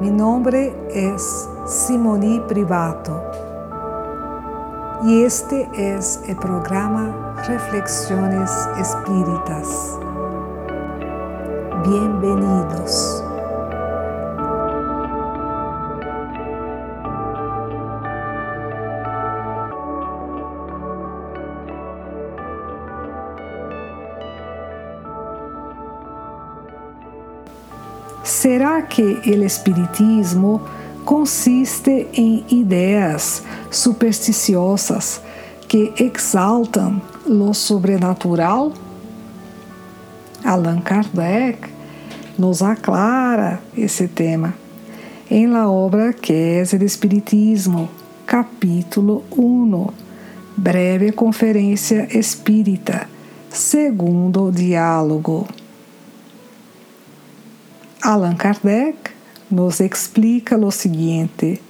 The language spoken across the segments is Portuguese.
Mi nombre es Simoni Privato y este es el programa Reflexiones Espíritas. Bienvenidos. Será que o Espiritismo consiste em ideias supersticiosas que exaltam lo sobrenatural? Allan Kardec nos aclara esse tema em la obra que é o Espiritismo, capítulo 1, breve conferência espírita, segundo diálogo. Allan Kardec nos explica o seguinte: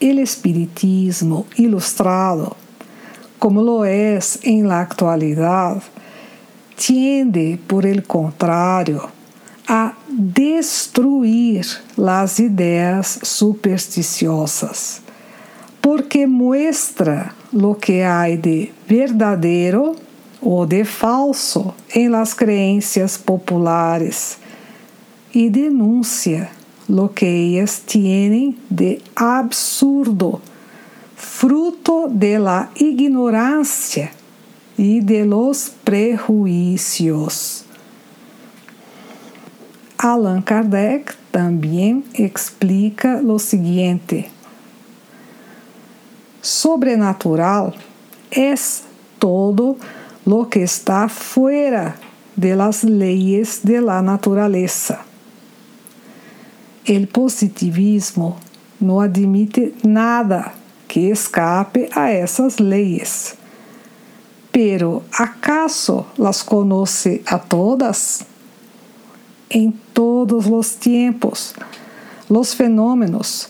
o Espiritismo ilustrado, como lo es en la actualidad, tiende, por el contrario, a destruir las ideas supersticiosas, porque muestra lo que hay de verdadeiro ou de falso em las creencias populares e denuncia lo que ellas tienen de absurdo, fruto de la ignorancia y de los prejuicios. Allan Kardec também explica lo seguinte: sobrenatural es todo lo que está fuera de las leyes de la naturaleza El positivismo não admite nada que escape a essas leis. Pero acaso las conoce a todas? Em todos os tempos, os fenômenos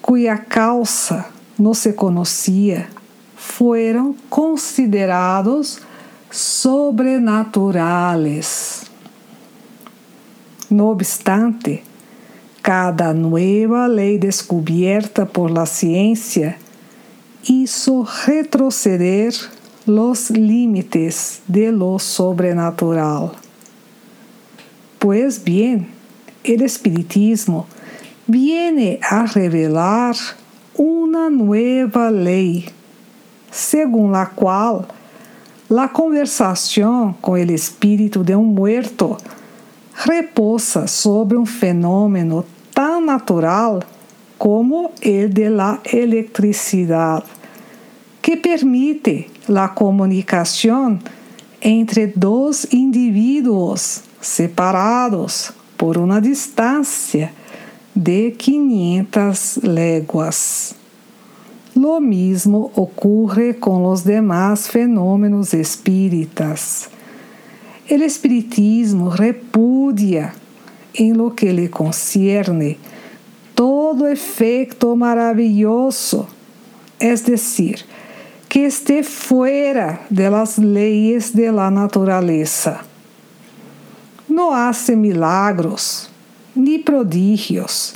cuya causa não se conhecia foram considerados sobrenaturales. No obstante, cada nueva ley descubierta por la ciencia hizo retroceder los límites de lo sobrenatural. Pues bien, el espiritismo viene a revelar una nueva ley, según la cual la conversación con el espíritu de un muerto reposa sobre um fenômeno tão natural como o de la eletricidade, que permite a comunicação entre dois indivíduos separados por uma distância de 500 léguas. Lo mismo ocorre com os demais fenômenos espíritas. El espiritismo repudia en lo que le concierne todo efecto maravilloso, es decir, que esté fuera de las leyes de la naturaleza. No hace milagros ni prodigios,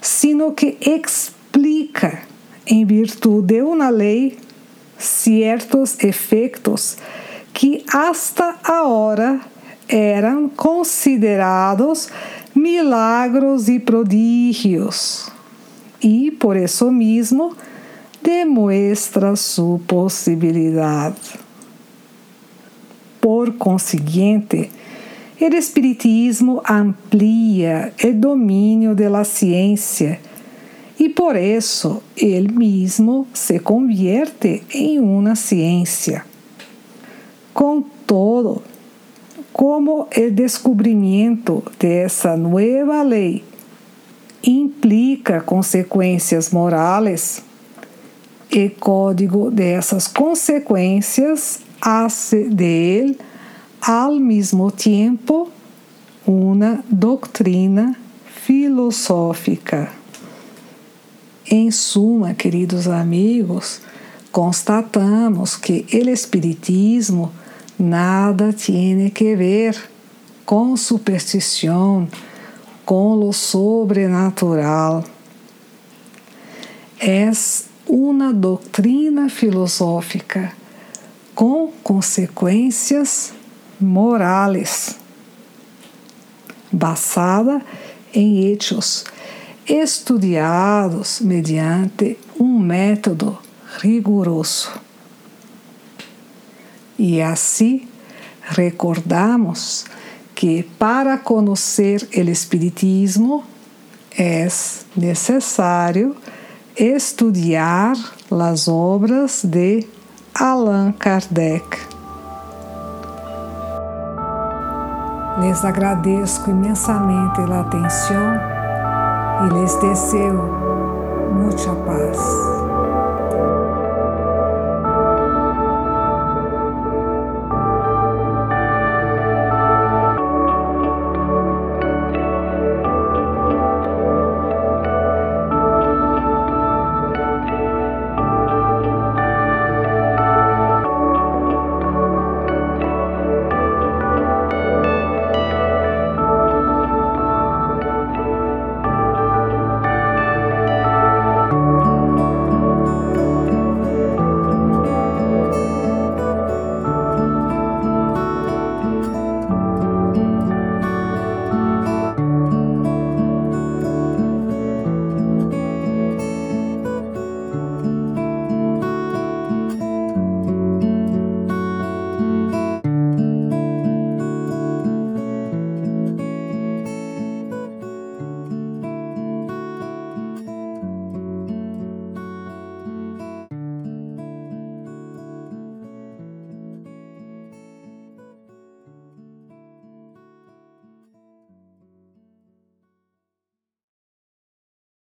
sino que explica, en virtud de una ley, ciertos efectos que hasta agora eram considerados milagros e prodígios, e por isso mesmo demonstra sua possibilidade. Por conseguinte, o Espiritismo amplia o domínio da ciência e por isso ele mesmo se convierte em uma ciência. Com todo, como o descobrimento dessa nova lei implica consequências morais, o código dessas consequências hace de ele, ao mesmo tempo, uma doutrina filosófica. Em suma, queridos amigos, constatamos que o Espiritismo nada tiene que ver com superstição, con lo sobrenatural. Es uma doutrina filosófica com consequências morales, basada em hechos estudiados mediante um método rigoroso. E assim recordamos que para conhecer o Espiritismo é necessário estudar as obras de Allan Kardec. Les agradeço imensamente a atenção e les desejo muita paz.